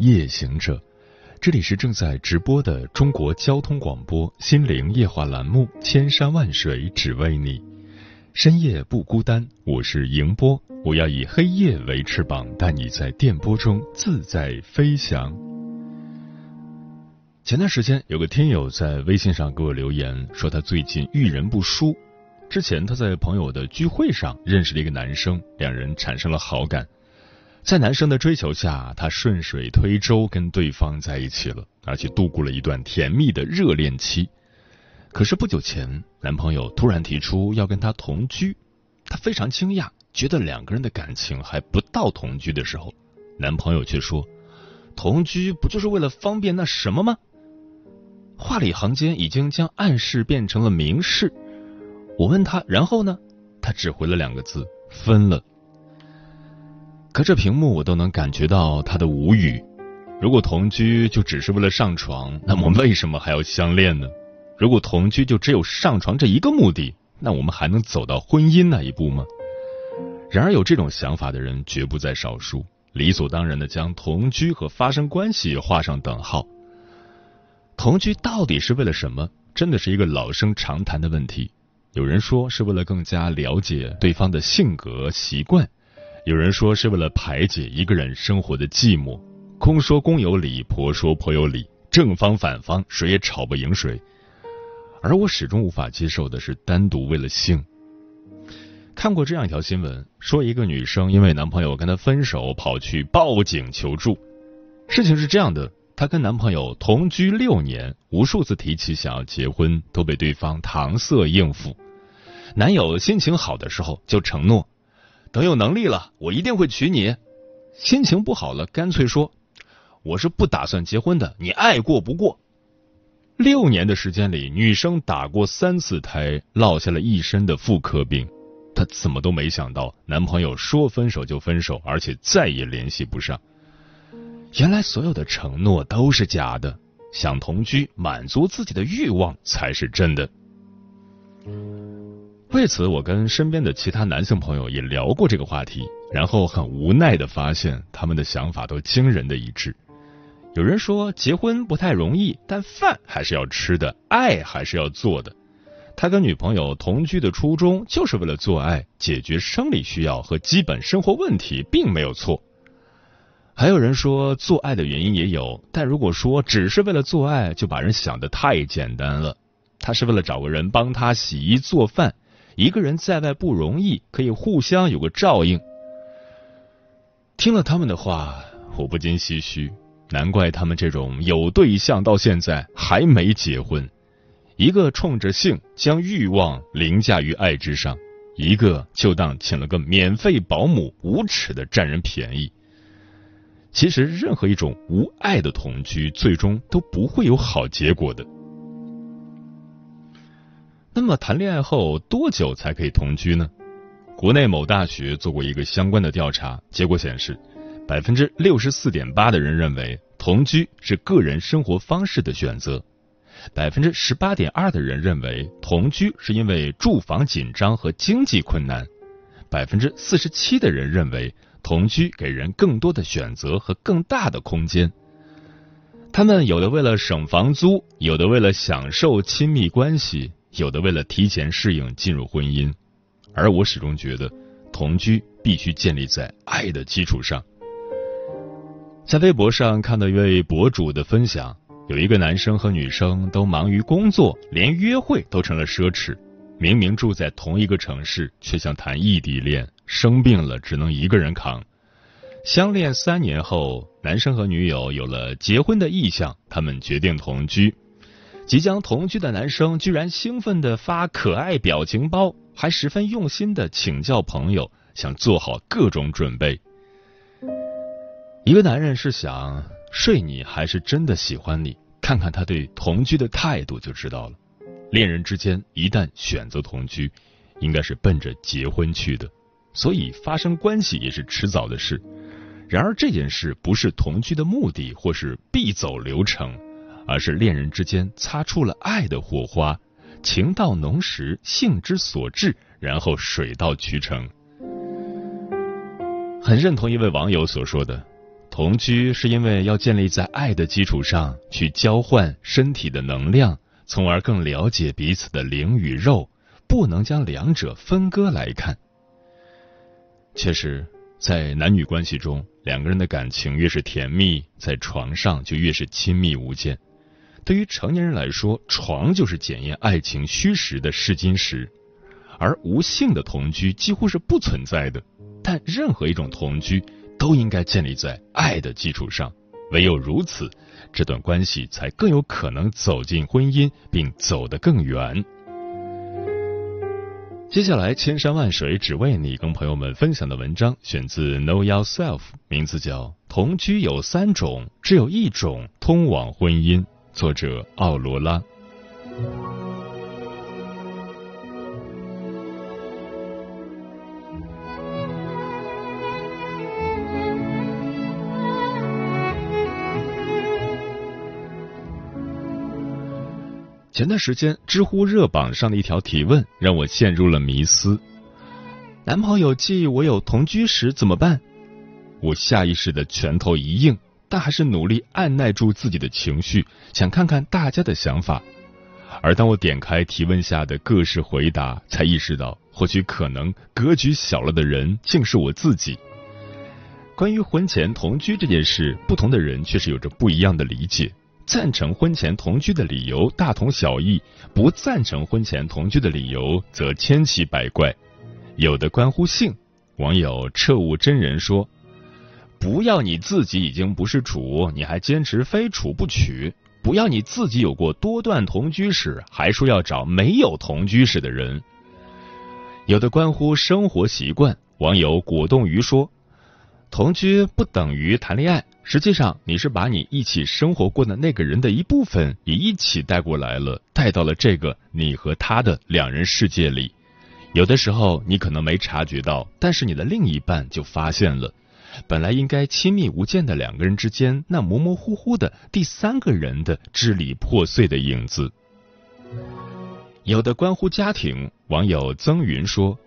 夜行者，这里是正在直播的中国交通广播心灵夜话栏目《千山万水只为你》，深夜不孤单，我是迎波，我要以黑夜为翅膀，带你在电波中自在飞翔。前段时间有个听友在微信上给我留言，说他最近遇人不淑，之前他在朋友的聚会上认识了一个男生，两人产生了好感。在男生的追求下，她顺水推舟跟对方在一起了，而且度过了一段甜蜜的热恋期。可是不久前，男朋友突然提出要跟她同居，她非常惊讶，觉得两个人的感情还不到同居的时候。男朋友却说：“同居不就是为了方便那什么吗？”话里行间已经将暗示变成了明示。我问他，然后呢？他只回了两个字：分了。隔着屏幕，我都能感觉到他的无语。如果同居就只是为了上床，那么为什么还要相恋呢？如果同居就只有上床这一个目的，那我们还能走到婚姻那一步吗？然而，有这种想法的人绝不在少数，理所当然的将同居和发生关系画上等号。同居到底是为了什么？真的是一个老生常谈的问题。有人说是为了更加了解对方的性格习惯。有人说是为了排解一个人生活的寂寞，公说公有理，婆说婆有理，正方反方谁也吵不赢谁。而我始终无法接受的是单独为了性。看过这样一条新闻，说一个女生因为男朋友跟她分手，跑去报警求助。事情是这样的，她跟男朋友同居六年，无数次提起想要结婚，都被对方搪塞应付。男友心情好的时候就承诺。等有能力了，我一定会娶你。心情不好了，干脆说我是不打算结婚的，你爱过不过。六年的时间里，女生打过三次胎，落下了一身的妇科病。她怎么都没想到，男朋友说分手就分手，而且再也联系不上。原来所有的承诺都是假的，想同居满足自己的欲望才是真的。为此，我跟身边的其他男性朋友也聊过这个话题，然后很无奈的发现，他们的想法都惊人的一致。有人说结婚不太容易，但饭还是要吃的，爱还是要做的。他跟女朋友同居的初衷就是为了做爱，解决生理需要和基本生活问题，并没有错。还有人说做爱的原因也有，但如果说只是为了做爱，就把人想的太简单了。他是为了找个人帮他洗衣做饭。一个人在外不容易，可以互相有个照应。听了他们的话，我不禁唏嘘，难怪他们这种有对象到现在还没结婚。一个冲着性将欲望凌驾于爱之上，一个就当请了个免费保姆，无耻的占人便宜。其实，任何一种无爱的同居，最终都不会有好结果的。那么谈恋爱后多久才可以同居呢？国内某大学做过一个相关的调查，结果显示，百分之六十四点八的人认为同居是个人生活方式的选择，百分之十八点二的人认为同居是因为住房紧张和经济困难，百分之四十七的人认为同居给人更多的选择和更大的空间。他们有的为了省房租，有的为了享受亲密关系。有的为了提前适应进入婚姻，而我始终觉得同居必须建立在爱的基础上。在微博上看到一位博主的分享，有一个男生和女生都忙于工作，连约会都成了奢侈。明明住在同一个城市，却像谈异地恋，生病了只能一个人扛。相恋三年后，男生和女友有了结婚的意向，他们决定同居。即将同居的男生居然兴奋的发可爱表情包，还十分用心的请教朋友，想做好各种准备。一个男人是想睡你，还是真的喜欢你？看看他对同居的态度就知道了。恋人之间一旦选择同居，应该是奔着结婚去的，所以发生关系也是迟早的事。然而这件事不是同居的目的，或是必走流程，而是恋人之间擦出了爱的火花，情到浓时，性之所至，然后水到渠成。很认同一位网友所说的，同居是因为要建立在爱的基础上去交换身体的能量，从而更了解彼此的灵与肉，不能将两者分割来看。确实。在男女关系中，两个人的感情越是甜蜜，在床上就越是亲密无间。对于成年人来说，床就是检验爱情虚实的试金石，而无性的同居几乎是不存在的。但任何一种同居都应该建立在爱的基础上，唯有如此，这段关系才更有可能走进婚姻，并走得更远。接下来，千山万水只为你，跟朋友们分享的文章选自 Know Yourself，名字叫《同居有三种，只有一种通往婚姻》，作者奥罗拉。前段时间，知乎热榜上的一条提问让我陷入了迷思：男朋友记我有同居史怎么办？我下意识的拳头一硬，但还是努力按耐住自己的情绪，想看看大家的想法。而当我点开提问下的各式回答，才意识到，或许可能格局小了的人竟是我自己。关于婚前同居这件事，不同的人却是有着不一样的理解。赞成婚前同居的理由大同小异，不赞成婚前同居的理由则千奇百怪。有的关乎性，网友彻悟真人说：“不要你自己已经不是处，你还坚持非处不娶；不要你自己有过多段同居史，还说要找没有同居史的人。”有的关乎生活习惯，网友果冻鱼说：“同居不等于谈恋爱。”实际上，你是把你一起生活过的那个人的一部分也一起带过来了，带到了这个你和他的两人世界里。有的时候你可能没察觉到，但是你的另一半就发现了，本来应该亲密无间的两个人之间，那模模糊糊的第三个人的支离破碎的影子。有的关乎家庭，网友曾云说。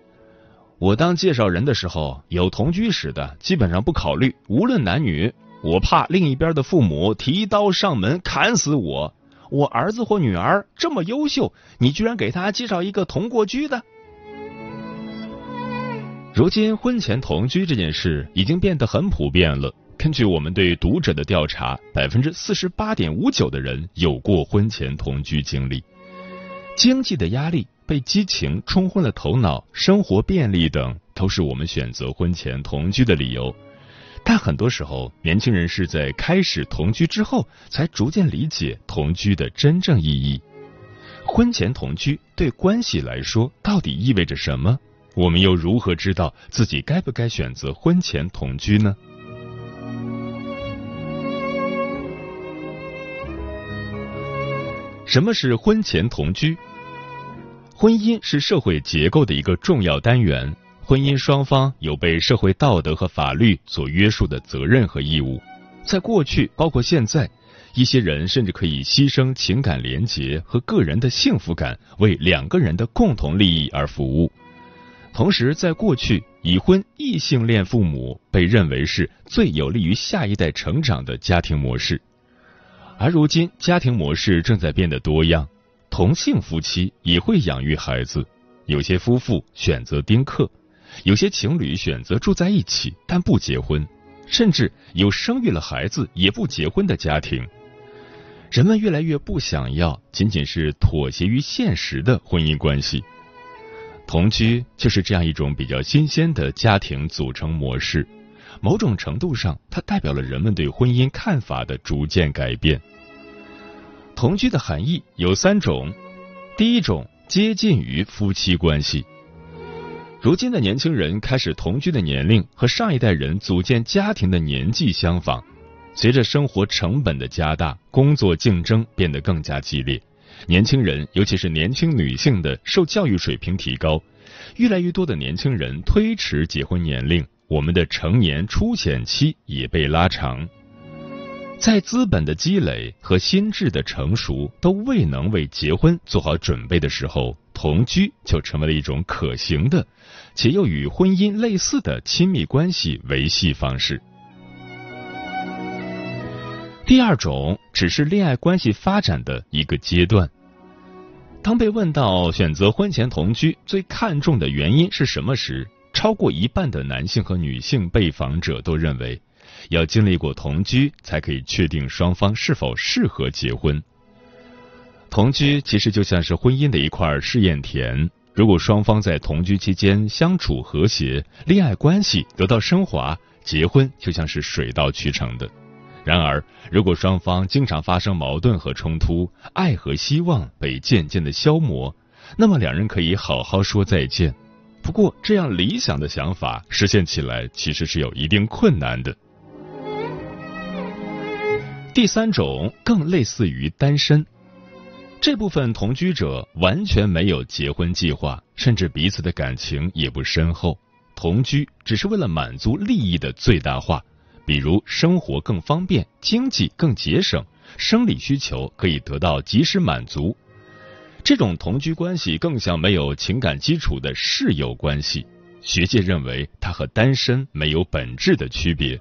我当介绍人的时候，有同居史的基本上不考虑，无论男女，我怕另一边的父母提刀上门砍死我。我儿子或女儿这么优秀，你居然给他介绍一个同过居的？如今婚前同居这件事已经变得很普遍了。根据我们对读者的调查，百分之四十八点五九的人有过婚前同居经历，经济的压力。被激情冲昏了头脑，生活便利等都是我们选择婚前同居的理由。但很多时候，年轻人是在开始同居之后，才逐渐理解同居的真正意义。婚前同居对关系来说到底意味着什么？我们又如何知道自己该不该选择婚前同居呢？什么是婚前同居？婚姻是社会结构的一个重要单元，婚姻双方有被社会道德和法律所约束的责任和义务。在过去，包括现在，一些人甚至可以牺牲情感连结和个人的幸福感，为两个人的共同利益而服务。同时，在过去，已婚异性恋父母被认为是最有利于下一代成长的家庭模式，而如今，家庭模式正在变得多样。同性夫妻也会养育孩子，有些夫妇选择丁克，有些情侣选择住在一起但不结婚，甚至有生育了孩子也不结婚的家庭。人们越来越不想要仅仅是妥协于现实的婚姻关系，同居就是这样一种比较新鲜的家庭组成模式。某种程度上，它代表了人们对婚姻看法的逐渐改变。同居的含义有三种，第一种接近于夫妻关系。如今的年轻人开始同居的年龄和上一代人组建家庭的年纪相仿，随着生活成本的加大，工作竞争变得更加激烈，年轻人尤其是年轻女性的受教育水平提高，越来越多的年轻人推迟结婚年龄，我们的成年初显期也被拉长。在资本的积累和心智的成熟都未能为结婚做好准备的时候，同居就成为了一种可行的，且又与婚姻类似的亲密关系维系方式。第二种只是恋爱关系发展的一个阶段。当被问到选择婚前同居最看重的原因是什么时，超过一半的男性和女性被访者都认为。要经历过同居，才可以确定双方是否适合结婚。同居其实就像是婚姻的一块试验田，如果双方在同居期间相处和谐，恋爱关系得到升华，结婚就像是水到渠成的。然而，如果双方经常发生矛盾和冲突，爱和希望被渐渐的消磨，那么两人可以好好说再见。不过，这样理想的想法实现起来其实是有一定困难的。第三种更类似于单身，这部分同居者完全没有结婚计划，甚至彼此的感情也不深厚。同居只是为了满足利益的最大化，比如生活更方便、经济更节省、生理需求可以得到及时满足。这种同居关系更像没有情感基础的室友关系。学界认为，它和单身没有本质的区别。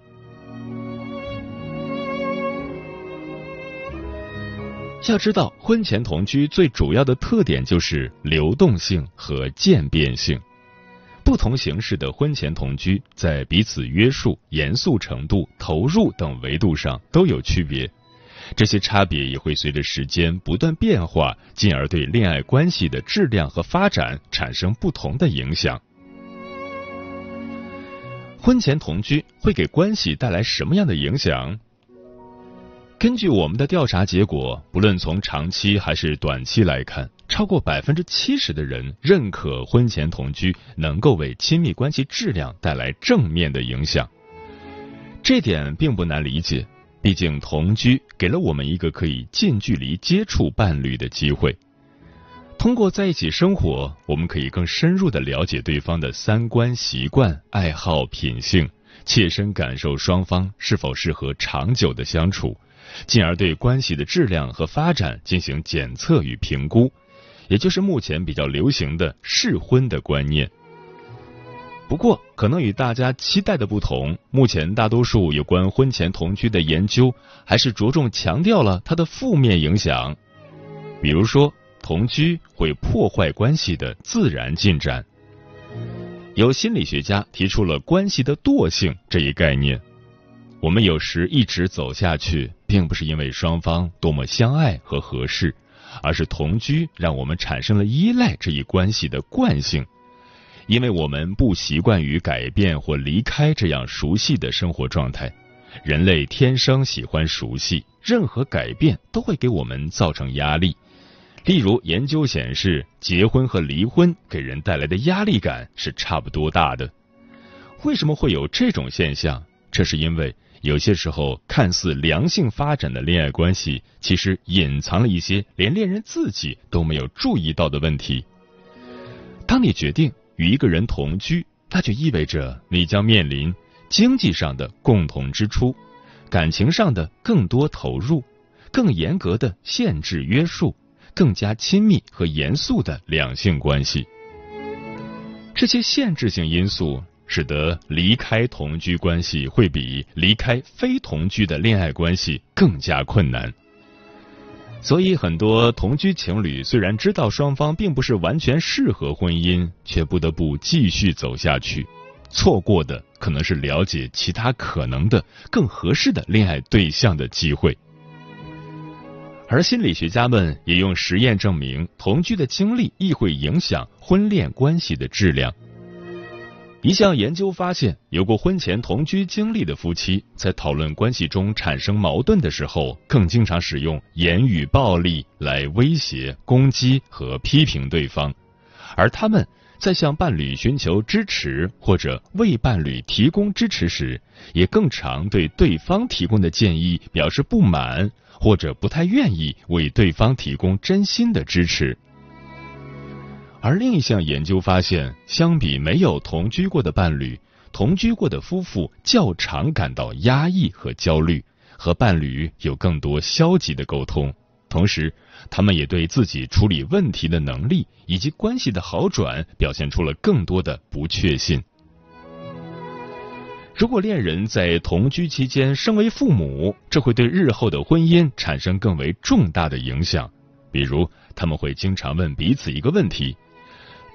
要知道，婚前同居最主要的特点就是流动性和渐变性。不同形式的婚前同居，在彼此约束、严肃程度、投入等维度上都有区别。这些差别也会随着时间不断变化，进而对恋爱关系的质量和发展产生不同的影响。婚前同居会给关系带来什么样的影响？根据我们的调查结果，不论从长期还是短期来看，超过百分之七十的人认可婚前同居能够为亲密关系质量带来正面的影响。这点并不难理解，毕竟同居给了我们一个可以近距离接触伴侣的机会。通过在一起生活，我们可以更深入的了解对方的三观、习惯、爱好、品性，切身感受双方是否适合长久的相处。进而对关系的质量和发展进行检测与评估，也就是目前比较流行的试婚的观念。不过，可能与大家期待的不同，目前大多数有关婚前同居的研究还是着重强调了它的负面影响，比如说同居会破坏关系的自然进展。有心理学家提出了关系的惰性这一概念。我们有时一直走下去，并不是因为双方多么相爱和合适，而是同居让我们产生了依赖这一关系的惯性。因为我们不习惯于改变或离开这样熟悉的生活状态。人类天生喜欢熟悉，任何改变都会给我们造成压力。例如，研究显示，结婚和离婚给人带来的压力感是差不多大的。为什么会有这种现象？这是因为。有些时候，看似良性发展的恋爱关系，其实隐藏了一些连恋人自己都没有注意到的问题。当你决定与一个人同居，那就意味着你将面临经济上的共同支出、感情上的更多投入、更严格的限制约束、更加亲密和严肃的两性关系。这些限制性因素。使得离开同居关系会比离开非同居的恋爱关系更加困难，所以很多同居情侣虽然知道双方并不是完全适合婚姻，却不得不继续走下去。错过的可能是了解其他可能的更合适的恋爱对象的机会。而心理学家们也用实验证明，同居的经历亦会影响婚恋关系的质量。一项研究发现，有过婚前同居经历的夫妻，在讨论关系中产生矛盾的时候，更经常使用言语暴力来威胁、攻击和批评对方，而他们在向伴侣寻求支持或者为伴侣提供支持时，也更常对对方提供的建议表示不满，或者不太愿意为对方提供真心的支持。而另一项研究发现，相比没有同居过的伴侣，同居过的夫妇较常感到压抑和焦虑，和伴侣有更多消极的沟通。同时，他们也对自己处理问题的能力以及关系的好转表现出了更多的不确信。如果恋人在同居期间身为父母，这会对日后的婚姻产生更为重大的影响。比如，他们会经常问彼此一个问题：“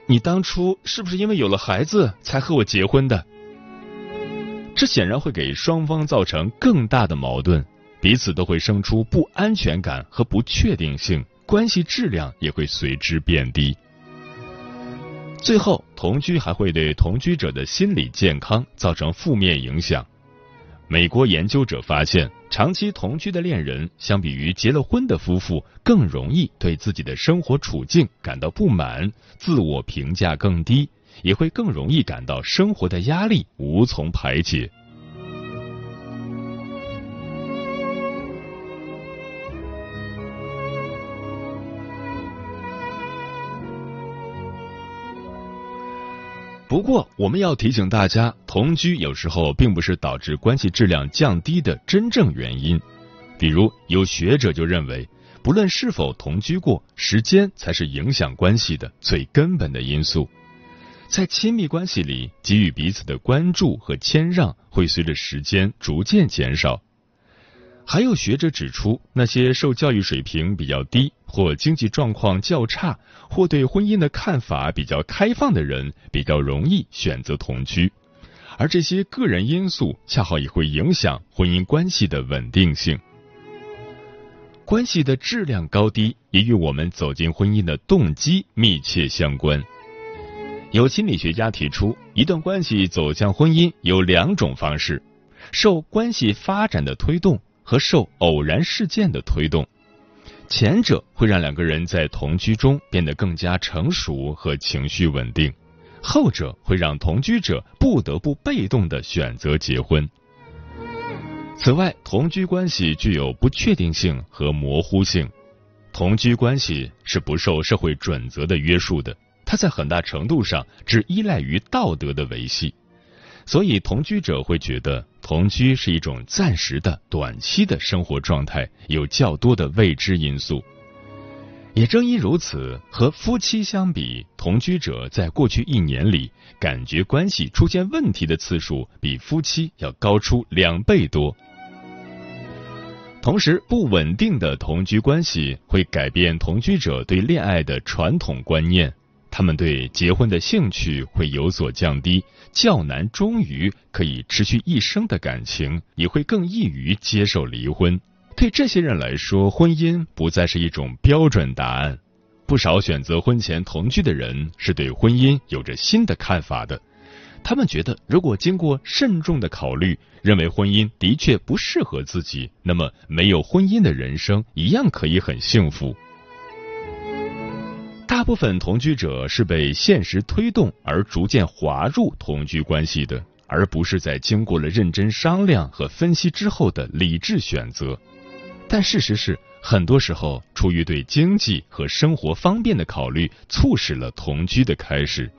你当初是不是因为有了孩子才和我结婚的？”这显然会给双方造成更大的矛盾。彼此都会生出不安全感和不确定性，关系质量也会随之变低。最后，同居还会对同居者的心理健康造成负面影响。美国研究者发现，长期同居的恋人，相比于结了婚的夫妇，更容易对自己的生活处境感到不满，自我评价更低，也会更容易感到生活的压力无从排解。不过，我们要提醒大家，同居有时候并不是导致关系质量降低的真正原因。比如，有学者就认为，不论是否同居过，时间才是影响关系的最根本的因素。在亲密关系里，给予彼此的关注和谦让会随着时间逐渐减少。还有学者指出，那些受教育水平比较低。或经济状况较差，或对婚姻的看法比较开放的人，比较容易选择同居，而这些个人因素恰好也会影响婚姻关系的稳定性。关系的质量高低也与我们走进婚姻的动机密切相关。有心理学家提出，一段关系走向婚姻有两种方式：受关系发展的推动和受偶然事件的推动。前者会让两个人在同居中变得更加成熟和情绪稳定，后者会让同居者不得不被动的选择结婚。此外，同居关系具有不确定性和模糊性，同居关系是不受社会准则的约束的，它在很大程度上只依赖于道德的维系。所以，同居者会觉得同居是一种暂时的、短期的生活状态，有较多的未知因素。也正因如此，和夫妻相比，同居者在过去一年里感觉关系出现问题的次数比夫妻要高出两倍多。同时，不稳定的同居关系会改变同居者对恋爱的传统观念。他们对结婚的兴趣会有所降低，较难忠于可以持续一生的感情，也会更易于接受离婚。对这些人来说，婚姻不再是一种标准答案。不少选择婚前同居的人是对婚姻有着新的看法的。他们觉得，如果经过慎重的考虑，认为婚姻的确不适合自己，那么没有婚姻的人生一样可以很幸福。大部分同居者是被现实推动而逐渐滑入同居关系的，而不是在经过了认真商量和分析之后的理智选择。但事实是，很多时候出于对经济和生活方便的考虑，促使了同居的开始。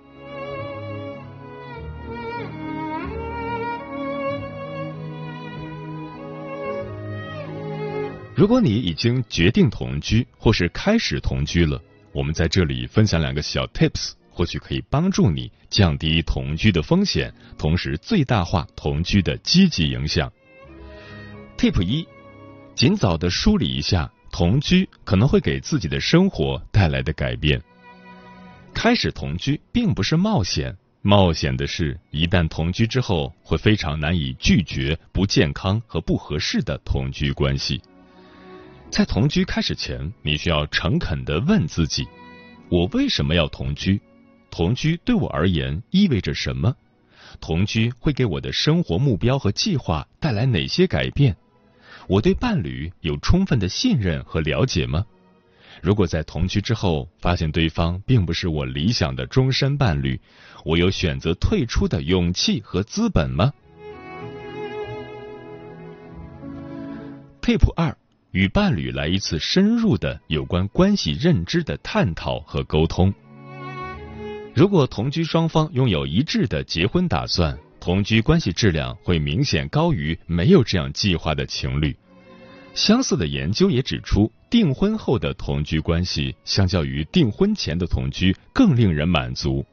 如果你已经决定同居，或是开始同居了。我们在这里分享两个小 tips，或许可以帮助你降低同居的风险，同时最大化同居的积极影响。Tip 一：尽早的梳理一下同居可能会给自己的生活带来的改变。开始同居并不是冒险，冒险的是一旦同居之后，会非常难以拒绝不健康和不合适的同居关系。在同居开始前，你需要诚恳的问自己：我为什么要同居？同居对我而言意味着什么？同居会给我的生活目标和计划带来哪些改变？我对伴侣有充分的信任和了解吗？如果在同居之后发现对方并不是我理想的终身伴侣，我有选择退出的勇气和资本吗？Tip 二：与伴侣来一次深入的有关关系认知的探讨和沟通。如果同居双方拥有一致的结婚打算，同居关系质量会明显高于没有这样计划的情侣。相似的研究也指出，订婚后的同居关系相较于订婚前的同居更令人满足。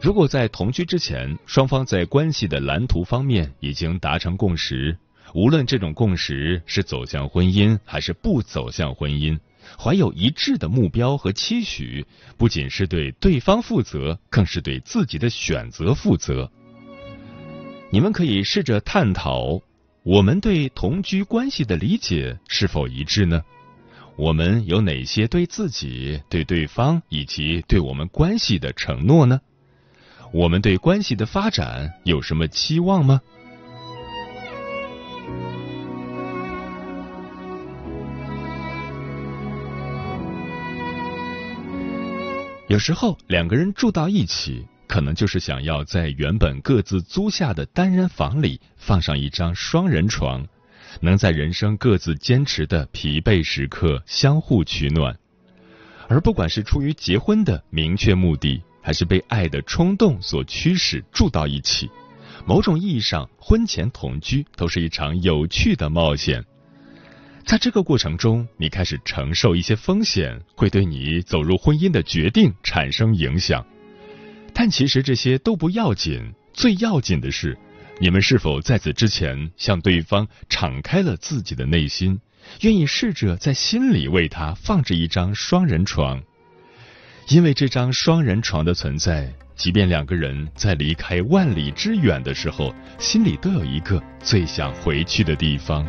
如果在同居之前，双方在关系的蓝图方面已经达成共识，无论这种共识是走向婚姻还是不走向婚姻，怀有一致的目标和期许，不仅是对对方负责，更是对自己的选择负责。你们可以试着探讨。我们对同居关系的理解是否一致呢？我们有哪些对自己、对对方以及对我们关系的承诺呢？我们对关系的发展有什么期望吗？有时候两个人住到一起。可能就是想要在原本各自租下的单人房里放上一张双人床，能在人生各自坚持的疲惫时刻相互取暖。而不管是出于结婚的明确目的，还是被爱的冲动所驱使住到一起，某种意义上，婚前同居都是一场有趣的冒险。在这个过程中，你开始承受一些风险，会对你走入婚姻的决定产生影响。但其实这些都不要紧，最要紧的是，你们是否在此之前向对方敞开了自己的内心，愿意试着在心里为他放置一张双人床。因为这张双人床的存在，即便两个人在离开万里之远的时候，心里都有一个最想回去的地方，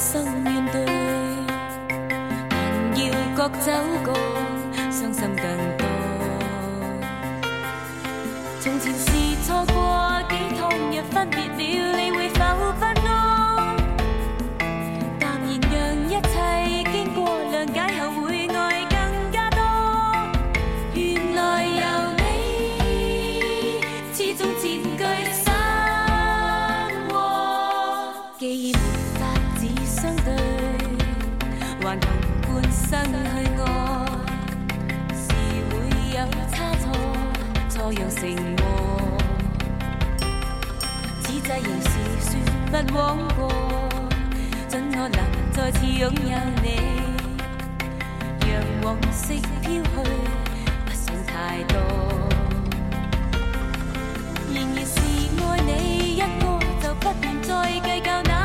生面对，但要各走各，伤心更。枉过，准我能再次拥有你，让往昔飘去，不想太多。然是爱你一个，就不愿再计较那